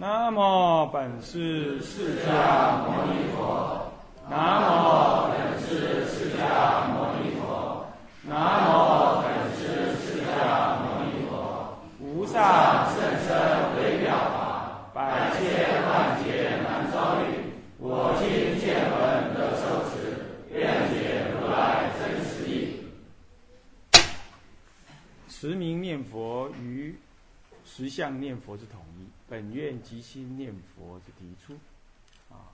南无本师释迦牟尼佛。南无本师释迦牟尼佛。南无本师释迦牟尼佛。无上甚深微妙法，百千万劫难遭遇。我今见闻得受持，愿解如来真实义。持名念佛与实相念佛之统一，本愿即心念佛之提出。啊，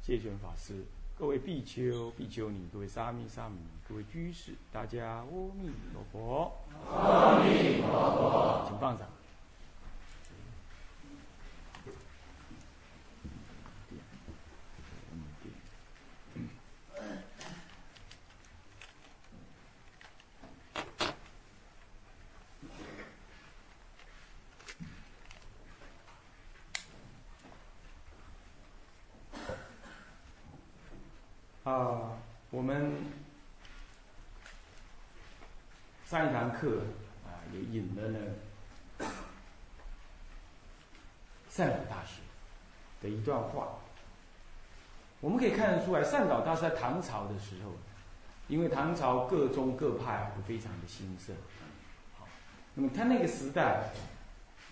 戒权法师，各位比丘、比丘尼，各位沙弥、沙弥尼，各位居士，大家阿弥陀佛。阿弥陀佛，请放掌。啊，我们上一堂课啊，也引了呢善导大师的一段话。我们可以看得出来，善导大师在唐朝的时候，因为唐朝各宗各派都非常的兴盛，好，那么他那个时代，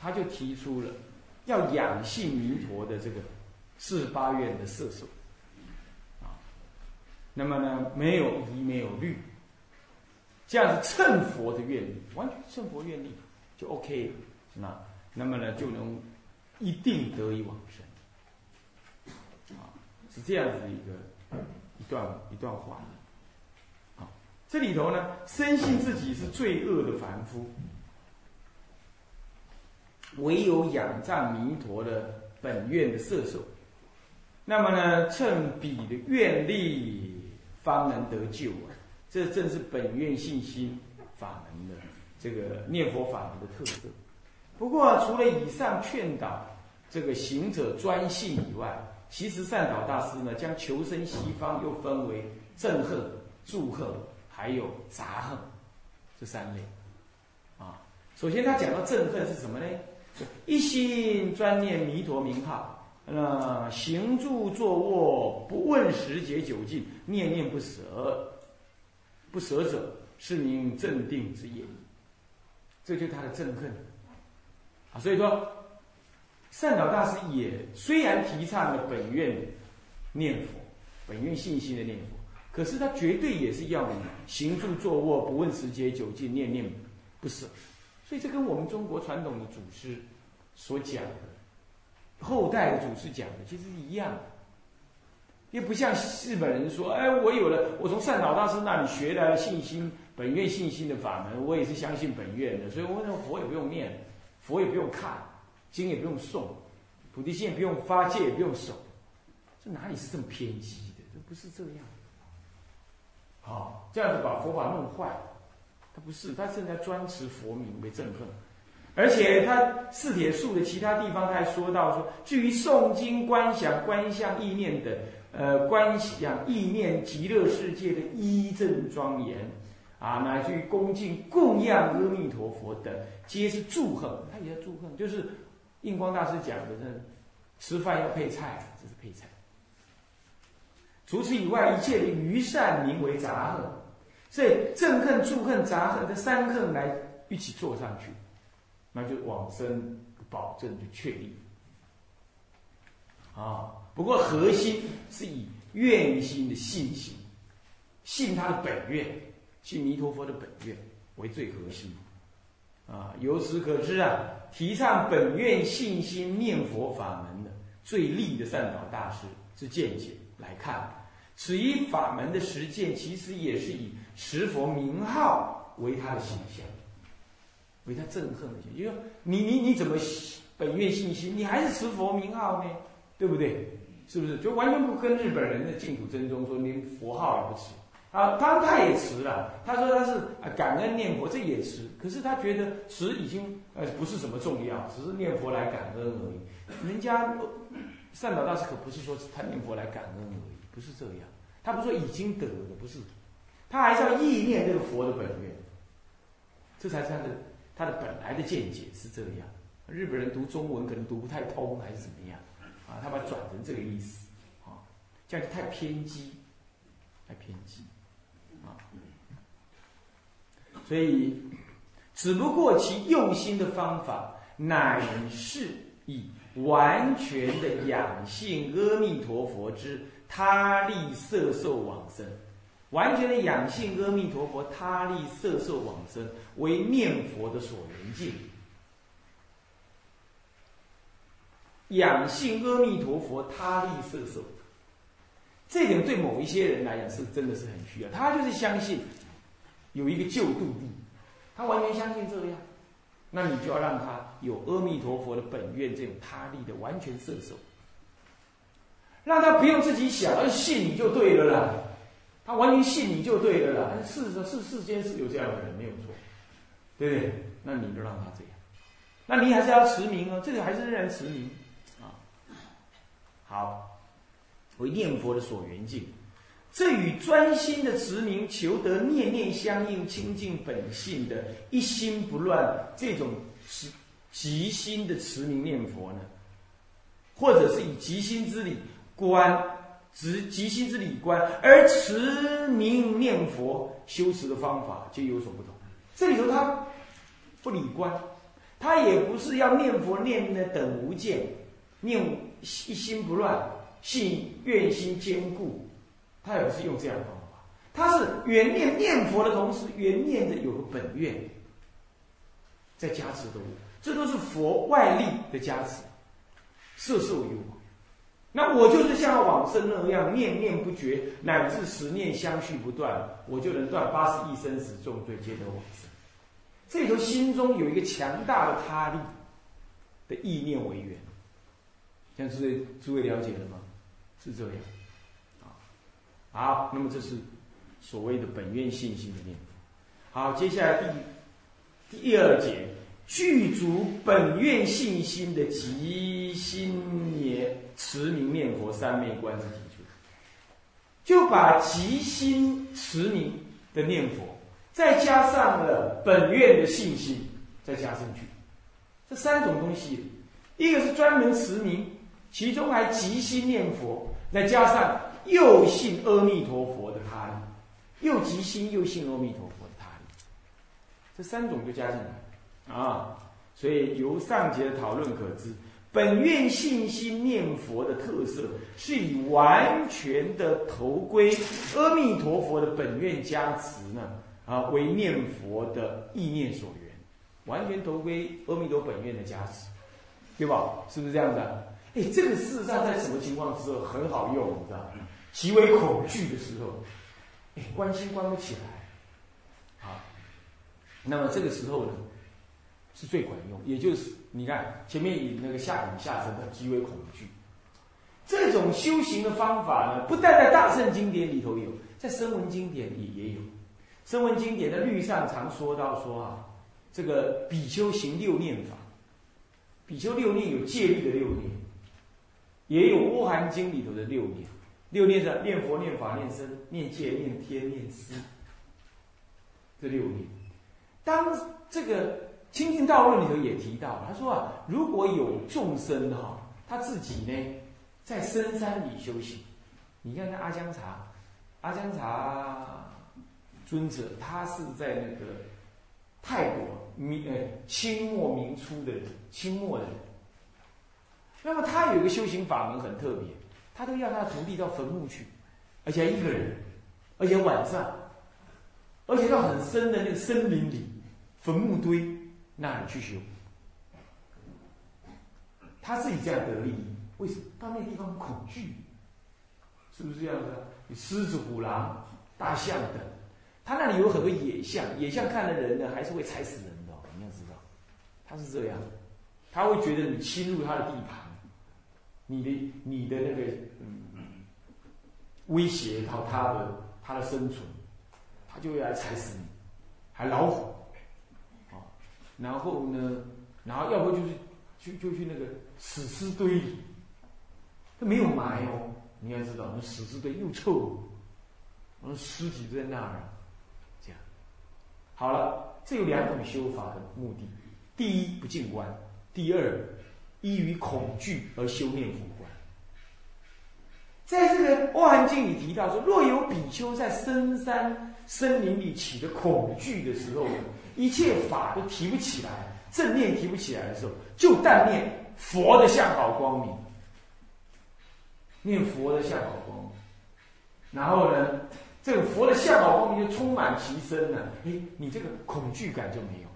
他就提出了要养性弥陀的这个四十八愿的摄受。那么呢，没有疑，没有虑，这样子称佛的愿力，完全称佛愿力就 OK 了。那那么呢，就能一定得以往生。啊，是这样子一个一段一段话。啊，这里头呢，深信自己是罪恶的凡夫，唯有仰仗弥陀的本愿的摄受，那么呢，趁彼的愿力。方能得救啊！这正是本愿信心法门的这个念佛法门的特色。不过，除了以上劝导这个行者专信以外，其实善导大师呢，将求生西方又分为憎恨、祝恨，还有杂恨这三类。啊，首先他讲到憎恨是什么呢？一心专念弥陀名号。那行住坐卧不问时节久近，念念不舍，不舍者是名镇定之也。这就是他的憎恨啊。所以说，善导大师也虽然提倡了本愿念佛、本愿信心的念佛，可是他绝对也是要你行住坐卧不问时节久近，念念不舍。所以这跟我们中国传统的祖师所讲的。后代的祖师讲的其实是一样的，又不像日本人说：“哎，我有了，我从善导大师那里学来了信心，本愿信心的法门，我也是相信本愿的，所以我那佛也不用念，佛也不用看，经也不用诵，菩提心也不用发，戒也不用守，这哪里是这么偏激的？这不是这样。好，这样子把佛法弄坏，他不是，他正在专持佛名为憎恨。”而且他四铁树的其他地方，他还说到说，至于诵经观想观相意念等，呃，观想意念极乐世界的一正庄严，啊，乃至于恭敬供养阿弥陀佛等，皆是祝贺。他也要祝贺，就是印光大师讲的，这吃饭要配菜，这是配菜。除此以外，一切的余善名为杂恨，所以憎恨、祝恨、杂恨这三恨来一起做上去。那就往生保证就确立啊！不过核心是以愿心的信心，信他的本愿，信弥陀佛的本愿为最核心啊！由此可知啊，提倡本愿信心念佛法门的最利的善导大师之见解来看，此一法门的实践，其实也是以持佛名号为他的形象。为他憎恨的心，因为你你你怎么本愿信心，你还是持佛名号呢？对不对？是不是？就完全不跟日本人的净土真宗说，连佛号也不持啊？当然他也持了，他说他是感恩念佛，这也持。可是他觉得持已经呃不是什么重要，只是念佛来感恩而已。人家善导大师可不是说他念佛来感恩而已，不是这样。他不说已经得了，不是，他还是要意念这个佛的本愿，这才是他的。他的本来的见解是这样，日本人读中文可能读不太通，还是怎么样？啊，他把它转成这个意思，啊，这样就太偏激，太偏激，啊，所以，只不过其用心的方法，乃是以完全的养性阿弥陀佛之他力色受往生，完全的养性阿弥陀佛他力色受往生为念佛的所缘境。养性阿弥陀佛他力色受，这点对某一些人来讲是真的是很需要。他就是相信有一个救度地，他完全相信这样，那你就要让他有阿弥陀佛的本愿这种他力的完全色受，让他不用自己想，而信你就对了啦。他完全信你就对了啦。事实是世间是有这样的人没有错，对不对？那你就让他这样，那你还是要持名哦，这个还是仍然持名。好，为念佛的所缘境，这与专心的持名求得念念相应、清净本性的一心不乱这种是极心的持名念佛呢，或者是以极心之理观，执极心之理观而持名念佛修持的方法就有所不同。这里头他不理观，他也不是要念佛念的等无间念。一心不乱，信愿心坚固，他也是用这样的方法，他是原念念佛的同时，原念的有个本愿，在加持的我，这都是佛外力的加持，色受有。那我就是像往生那样念念不绝，乃至十念相续不断，我就能断八十亿生死重罪，皆得往生。这里头心中有一个强大的他力的意念为源。像诸位诸位了解了吗？是这样，啊，好，那么这是所谓的本愿信心的念佛。好，接下来第第二节，具足本愿信心的极心念持名念佛三昧观之提出，就把极心持名的念佛，再加上了本愿的信心，再加上去，这三种东西，一个是专门持名。其中还极心念佛，再加上又信阿弥陀佛的他，又极心又信阿弥陀佛的他，这三种就加进来啊。所以由上节的讨论可知，本愿信心念佛的特色是以完全的投归阿弥陀佛的本愿加持呢啊为念佛的意念所缘，完全投归阿弥陀本愿的加持，对吧？是不是这样的？哎，这个事实上在什么情况时候很好用？你知道吗？极为恐惧的时候，哎，关心关不起来，啊，那么这个时候呢，是最管用。也就是你看前面以那个下引下身的极为恐惧，这种修行的方法呢，不但在大圣经典里头有，在声闻经典里也有。声闻经典的律上常说到说啊，这个比丘行六念法，比丘六念有戒律的六念。也有《乌含经》里头的六念，六念是念佛、念法、念僧、念戒、念天、念思，这六念。当这个《清净道论》里头也提到，他说啊，如果有众生哈，他自己呢在深山里修行，你看那阿姜查，阿姜查尊者，他是在那个泰国明呃清末明初的清末的人。那么他有一个修行法门很特别，他都要他的徒弟到坟墓去，而且一个人，而且晚上，而且到很深的那个森林里，坟墓堆那里去修。他自己这样得利益，为什么？到那个地方恐惧，是不是这样子？有狮子、虎狼、大象等，他那里有很多野象，野象看了人呢，还是会踩死人的。你要知道，他是这样，他会觉得你侵入他的地盘。你的你的那个嗯威胁到他的他的生存，他就会来踩死你，还老虎，啊，然后呢，然后要不就是就就去那个死尸堆里，他没有埋哦，你要知道那死尸堆又臭，那尸体在那儿，这样，好了，这有两种修法的目的，第一不进关，第二，依于恐惧而修念佛观。在这个《阿含经》里提到说，若有比丘在深山森林里起的恐惧的时候，一切法都提不起来，正念提不起来的时候，就但念佛的相好光明，念佛的相好光明，然后呢，这个佛的相好光明就充满其身了，哎，你这个恐惧感就没有。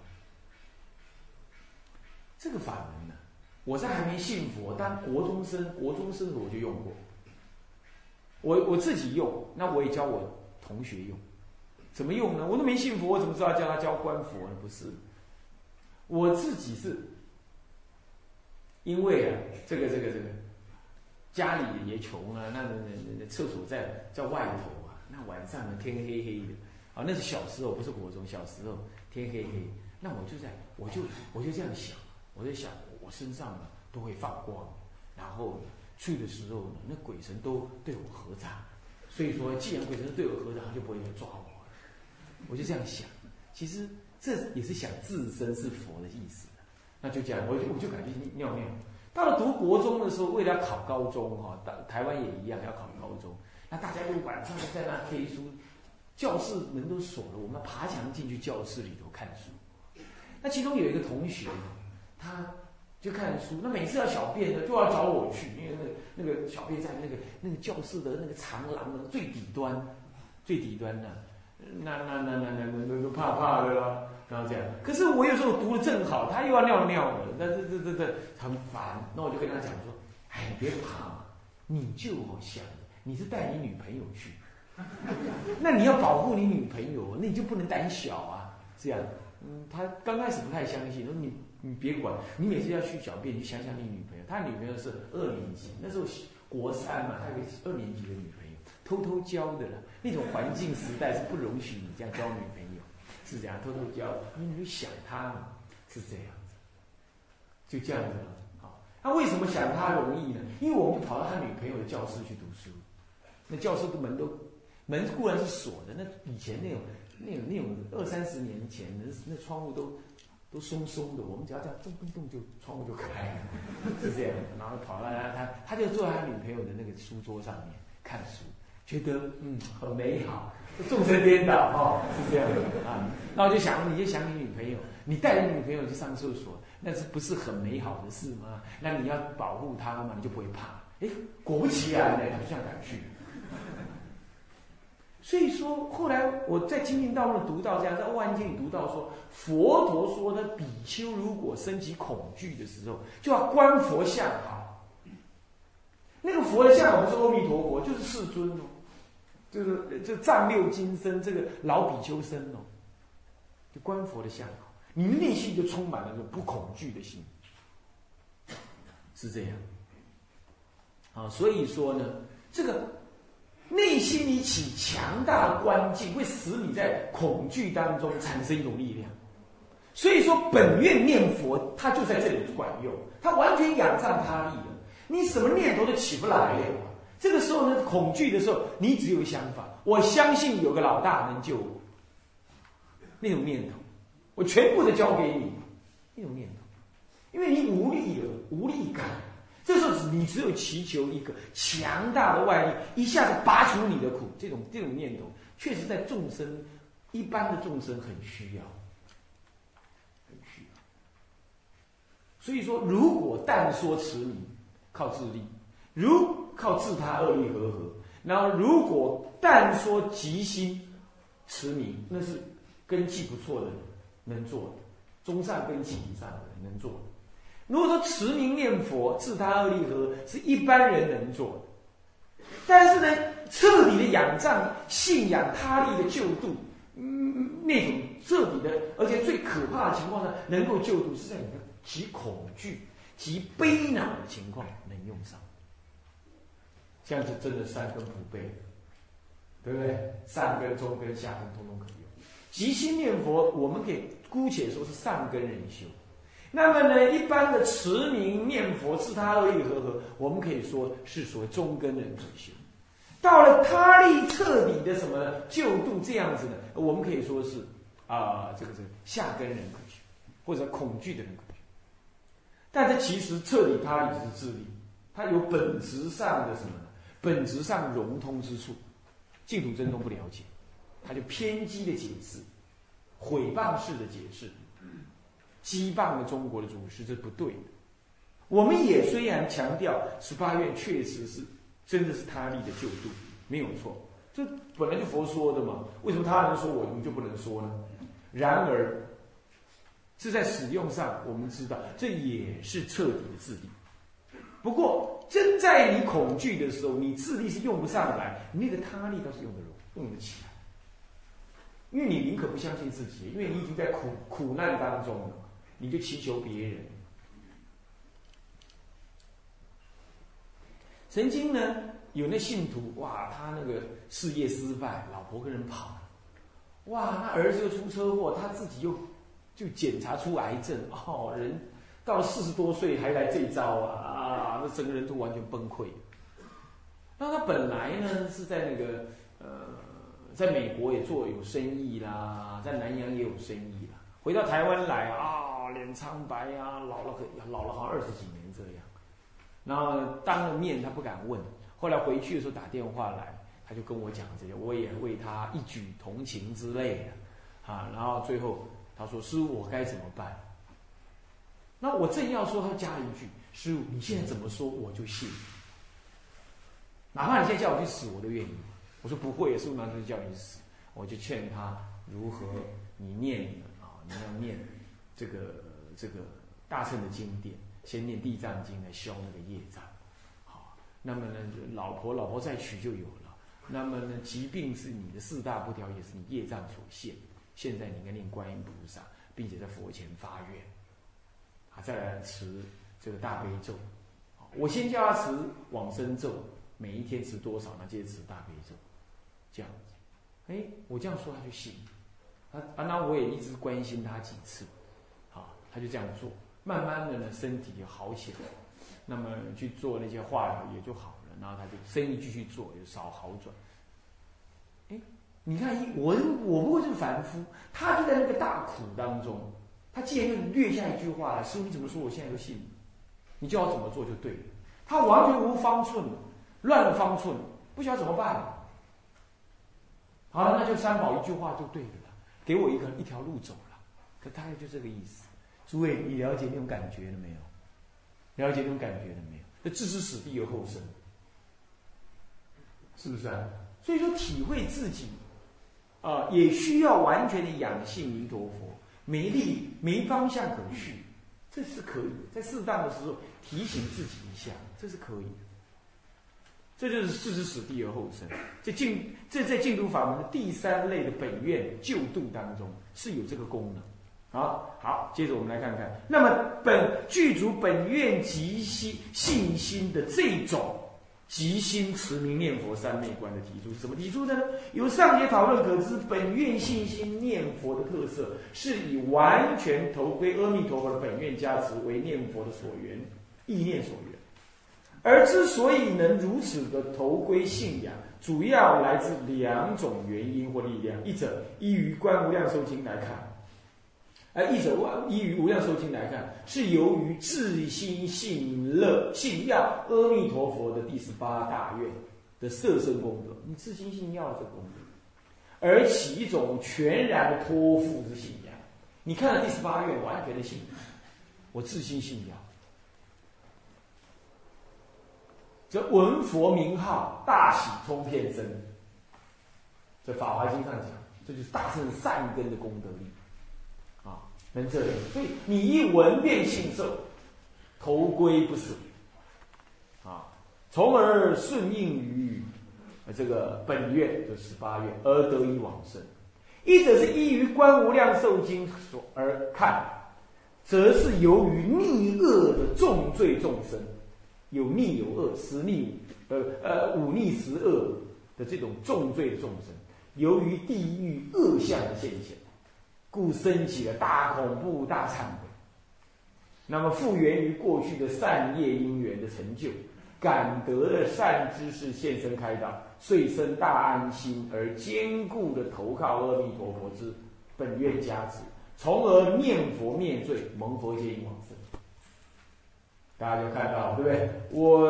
这个法门，我在还没信佛，当国中生，国中生我就用过。我我自己用，那我也教我同学用。怎么用呢？我都没信佛，我怎么知道叫他教观佛呢？不是，我自己是，因为啊，这个这个这个，家里也穷啊，那那那那厕所在在外头啊，那晚上呢天黑黑的，啊，那是小时候，不是国中，小时候天黑黑，那我就在，我就我就这样想。我就想，身上呢都会放光，然后去的时候呢，那鬼神都对我合掌，所以说，既然鬼神对我合掌，他就不会来抓我。我就这样想，其实这也是想自身是佛的意思。那就这样，我就我就感觉尿尿。到了读国中的时候，为了要考高中哈，台台湾也一样要考高中，那大家就晚上在那黑书，教室门都锁了，我们爬墙进去教室里头看书。那其中有一个同学。他就看书，那每次要小便呢，就要找我去，因为那个那个小便在那个那个教室的那个长廊的最底端，最底端的，那那那那那那那怕怕的啦，然后这样。可是我有时候读的正好，他又要尿尿了，那这这这这很烦。那我就跟他讲说：“哎，你别怕，你就想你是带你女朋友去，那你要保护你女朋友，那你就不能胆小啊。这样，嗯，他刚开始不太相信，说你。”你别管，你每次要去小便，你想想你女朋友，他女朋友是二年级，那时候国三嘛，他有个二年级的女朋友，偷偷教的了。那种环境时代是不容许你这样交女朋友，是这样偷偷教，因为你想他嘛，是这样子，就这样子了。好，那为什么想他容易呢？因为我们跑到他女朋友的教室去读书，那教室的门都门固然是锁的，那以前那种那种那种二三十年前，那那窗户都。都松松的，我们只要这样动动动，就窗户就开了，是这样。然后跑到，他他就坐在他女朋友的那个书桌上面看书，觉得嗯很美好，众生颠倒哦，是这样的啊。那我就想，你就想你女朋友，你带着女朋友去上厕所，那是不是很美好的事吗？那你要保护她嘛，你就不会怕。哎，果不其然呢，他就这样敢去。所以说，后来我在清净道论读到这样，在《万经》里读到说，佛陀说呢，比丘如果升起恐惧的时候，就要观佛像好。那个佛的像不是阿弥陀佛，就是世尊哦，就是这藏六金身这个老比丘身哦，就观佛的像，你内心就充满了那种不恐惧的心，是这样。啊，所以说呢，这个。内心里起强大的关境，会使你在恐惧当中产生一种力量。所以说，本愿念佛，它就在这里管用，它完全仰仗他力了。你什么念头都起不来了。这个时候呢，恐惧的时候，你只有想法：我相信有个老大能救我。那种念头，我全部都交给你。那种念头，因为你无力了，无力感。这时候你只有祈求一个强大的外力，一下子拔除你的苦。这种这种念头，确实在众生一般的众生很需要，很需要。所以说，如果但说持名靠自力，如靠自他恶力和合，然后如果但说即心持名，那是根基不错的人能做的，中上根气以上的人能做的。如果说持名念佛、自他二力合是一般人能做的，但是呢，彻底的仰仗、信仰他力的救度，嗯，那种彻底的，而且最可怕的情况呢，能够救度，是在你的极恐惧、极悲恼的情况能用上，这样子真的三根普被，对不对？上根、中根、下根，通通可以用。即心念佛，我们可以姑且说是上根人修。那么呢，一般的持名念佛自他二力和合，我们可以说是属于中根人可修。到了他力彻底的什么救度这样子的，我们可以说是啊，这个这个下根人可修，或者恐惧的人可修。但这其实彻底他理是自利，它有本质上的什么呢？本质上融通之处，净土真宗不了解，他就偏激的解释，毁谤式的解释，讥谤了中国的祖师，这不对的。我们也虽然强调十八愿确实是真的是他力的救度，没有错，这本来就佛说的嘛，为什么他能说我们就不能说呢？然而，是在使用上，我们知道这也是彻底的自利。不过，真在你恐惧的时候，你自力是用不上来，那个他力倒是用得，用得起来。因为你宁可不相信自己，因为你已经在苦苦难当中了，你就祈求别人。曾经呢，有那信徒哇，他那个事业失败，老婆跟人跑了，哇，那儿子又出车祸，他自己又就检查出癌症，哦，人到了四十多岁还来这一招啊啊，那整个人都完全崩溃。那他本来呢是在那个呃，在美国也做有生意啦，在南洋也有生意啦，回到台湾来啊，脸苍白啊，老了很老了好像二十几年这样。然后当了面他不敢问，后来回去的时候打电话来，他就跟我讲这些，我也为他一举同情之类的，啊，然后最后他说：“师傅，我该怎么办？”那我正要说，他加了一句：“师傅，你现在怎么说我就信，哪怕你现在叫我去死，我都愿意。”我说：“不会，师傅马上就叫你死。”我就劝他如何你念啊，你要念这个这个大圣的经典。先念地藏经来消那个业障，好，那么呢，老婆老婆再娶就有了。那么呢，疾病是你的四大不调，也是你业障所现。现在你应该念观音菩萨，并且在佛前发愿，啊，再来持这个大悲咒。我先叫他持往生咒，每一天持多少呢？接着持大悲咒，这样子。哎，我这样说他就信。啊啊，那我也一直关心他几次，他就这样做。慢慢的呢，身体就好起来，那么去做那些化疗也就好了，然后他就生意继续做，也少好转。哎，你看一我我不过是凡夫，他就在那个大苦当中，他既然就略下一句话了，师傅你怎么说，我现在都信，你叫我怎么做就对了。他完全无方寸，乱了方寸，不晓得怎么办。好了，那就三宝一句话就对了，给我一个一条路走了，可大概就这个意思。诸位，你了解那种感觉了没有？了解那种感觉了没有？这置之死地而后生，是不是啊？所以说，体会自己啊，也需要完全的养性弥陀佛，没力没方向可去，这是可以在适当的时候提醒自己一下，这是可以。这就是置之死地而后生。这净这在净土法门的第三类的本愿救度当中是有这个功能。好好，接着我们来看看，那么本剧组本愿极心信心的这种极心持名念佛三昧观的提出怎么提出的呢？由上节讨论可知，本愿信心念佛的特色是以完全投归阿弥陀佛的本愿加持为念佛的所缘意念所缘，而之所以能如此的投归信仰，主要来自两种原因或力量，一者依于《观无量寿经》来看。而一者依于无量寿经来看，是由于自心信乐信要阿弥陀佛的第十八大愿的摄身功德，你自心信要这功德，而起一种全然的托付之信仰。你看了第十八愿，完全的信仰，我自心信要，这闻佛名号，大喜通遍身。这法华经上讲，这就是大圣善根的功德力。能这样，所以你一闻便信受，头归不舍，啊，从而顺应于这个本愿就十八愿而得以往生。一者是依于《观无量寿经》所而看，则是由于逆恶的重罪众生，有逆有恶，十逆呃呃五逆十恶的这种重罪众生，由于地狱恶相的现象。故升起了大恐怖、大忏悔。那么复源于过去的善业因缘的成就，感得了善知识现身开导，遂生大安心，而坚固的投靠阿弥陀佛之本愿加持，从而念佛灭罪，蒙佛接引往生。大家就看到，对不对？我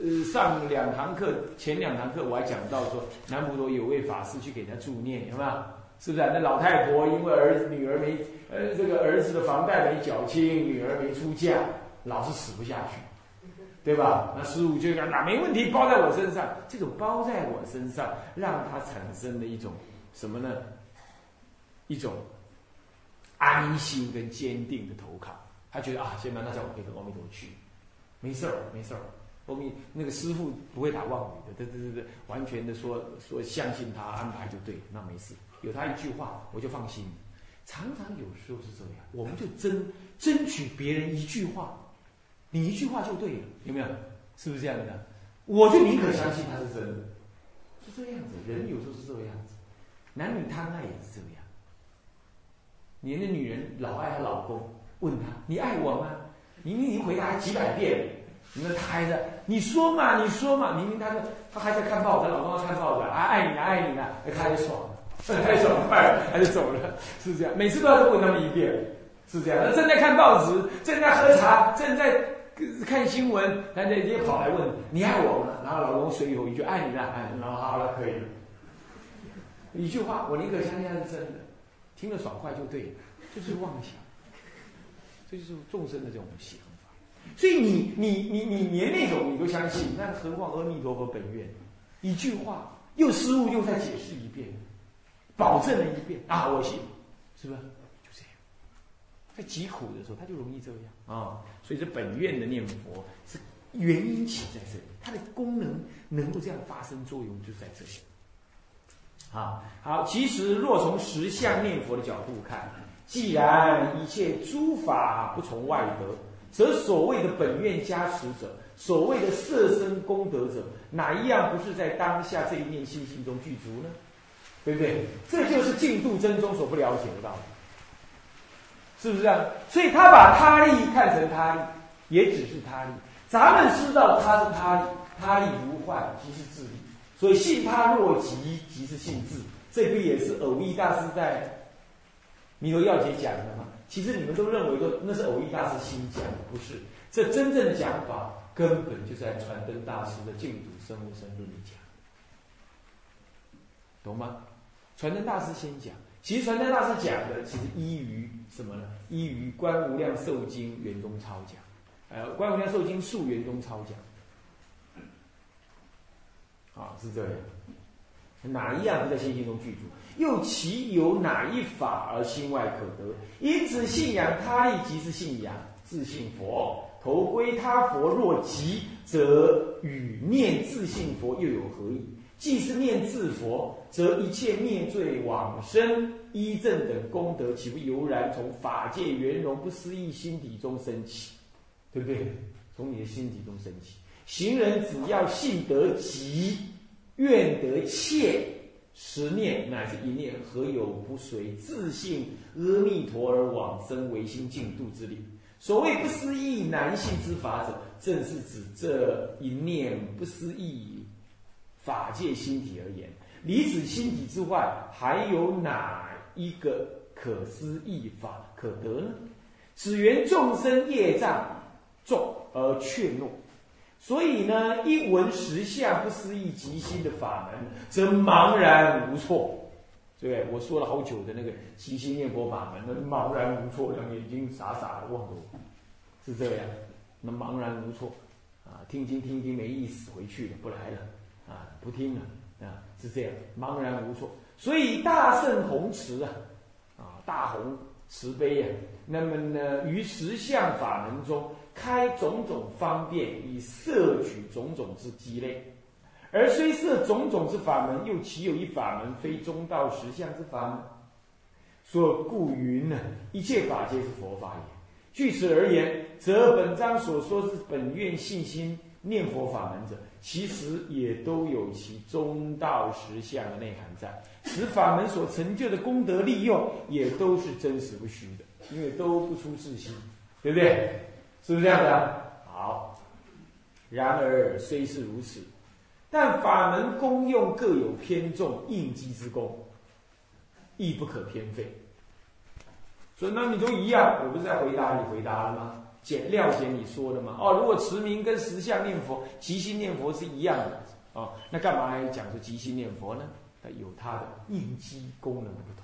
呃上两堂课，前两堂课我还讲到说，南普陀有位法师去给他助念，有没有？是不是啊？那老太婆因为儿子女儿没呃这个儿子的房贷没缴清，女儿没出嫁，老是死不下去，对吧？那师傅就讲，那没问题，包在我身上。这种包在我身上，让他产生了一种什么呢？一种安心跟坚定的投靠。他觉得啊，先把那叫我可以跟阿弥陀去，没事儿，没事儿。阿弥那个师傅不会打妄语的，对对对对，完全的说说相信他安排就对，那没事。有他一句话，我就放心。常常有时候是这样，我们就争争取别人一句话，你一句话就对了，有没有？是不是这样的？我就宁可相信他是真的，是这样子。人有时候是这个样子，男女贪爱也是这样。你的女人老爱她老公，问他你爱我吗？明明已经回答几百遍，你看他还在你说嘛，你说嘛，明明他说他还在看报纸，老公在看报纸，啊爱你啊爱你啊，他就爽了。太爽快了，他就走了，是这样。每次都要问他们一遍，是这样。正在看报纸，正在喝茶，正在看新闻，他直接跑来问：“你爱我吗？”然后老公随口一句：“爱你了。”哎，然后好了，可以了。一句话，我宁可相信他是真的，听了爽快就对了，就是妄想，这就是众生的这种想法。所以你你你你连那种你都相信，那何况阿弥陀佛本愿？一句话又失误，又再解释一遍。保证了一遍啊，我信，是不是？就这样，在疾苦的时候，他就容易这样啊。所以这本愿的念佛是原因起在这里，它的功能能够这样发生作用，就在这里。啊，好，其实若从实相念佛的角度看，既然一切诸法不从外得，则所谓的本愿加持者，所谓的色身功德者，哪一样不是在当下这一念心性中具足呢？对不对？这就是净度真宗所不了解的道理，是不是这样？所以他把他力看成他力，也只是他力。咱们知道他是他力，他力如幻，即是自力。所以信他若即，即是信自。这不也是偶益大师在《弥陀要解》讲的吗？其实你们都认为说那是偶益大师新讲的，不是？这真正的讲法根本就在传灯大师的净土生物生论里讲，懂吗？传灯大师先讲，其实传灯大师讲的其实依于什么呢？依于《观无量寿经》圆中超讲，呃，《观无量寿经》述圆中超讲，啊，是这样。哪一样不在心中具足？又其有哪一法而心外可得？因此信仰他力即是信仰自信佛，投归他佛若即，则与念自信佛又有何异？既是念自佛，则一切灭罪往生依正等功德，岂不油然从法界圆融不思议心底中升起？对不对？从你的心底中升起。行人只要信得急，愿得切，十念乃至一念，何有不随自信阿弥陀而往生唯心净度之力？所谓不思议难信之法者，正是指这一念不思议。法界心体而言，离此心体之外，还有哪一个可思议法可得呢？只缘众生业障重而怯懦，所以呢，一闻实相不思议极心的法门，则茫然无措。对我说了好久的那个极心念佛法门，那茫然无措，两眼睛傻傻的望着我，是这样。那茫然无措啊，听经听经没意思，回去了，不来了。啊，不听了啊，是这样，茫然无措。所以大圣红慈啊，啊，大红慈悲呀。那么呢，于十相法门中开种种方便，以摄取种种之机类。而虽设种种之法门，又岂有一法门非中道实相之法门？所故云呢，一切法皆是佛法也。据此而言，则本章所说之本愿信心念佛法门者。其实也都有其中道实相的内涵在，此法门所成就的功德利用也都是真实不虚的，因为都不出自心，对不对？是不是这样的？好，然而虽是如此，但法门功用各有偏重，应机之功亦不可偏废。所以那你都一样，我不是在回答你回答了吗？解了解你说的嘛？哦，如果持名跟实相念佛、即心念佛是一样的哦，那干嘛还讲说即心念佛呢？它有它的应机功能的不同。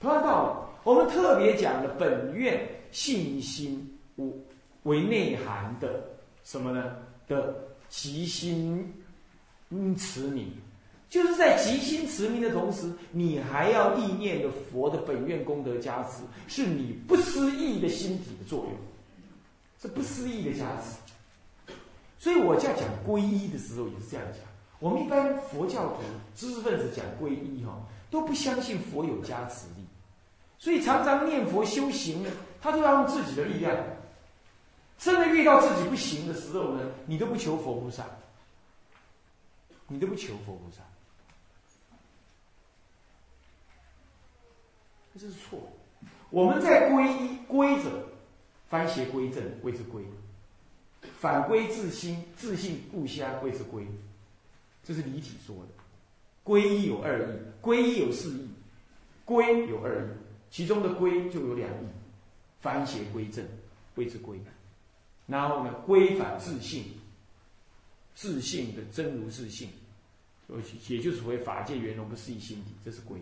同样道理，我们特别讲的本愿信心无为内涵的什么呢？的极心持名，就是在极心持名的同时，你还要意念的佛的本愿功德加持，是你不思议的心体的作用。是不思议的加持，所以我在讲皈依的时候也是这样讲。我们一般佛教徒、知识分子讲皈依哈，都不相信佛有加持力，所以常常念佛修行，他都要用自己的力量。真的遇到自己不行的时候呢，你都不求佛菩萨，你都不求佛菩萨，这是错。我们在皈依规则。番邪归正谓之归，反归自心，自信故乡谓之归，这是离体说的。皈依有二义，皈依有四义，归有二义，其中的归就有两义，番邪归正谓之归。然后呢，归返自信，自信的真如自信，也就是所谓法界圆融不思议心体，这是归。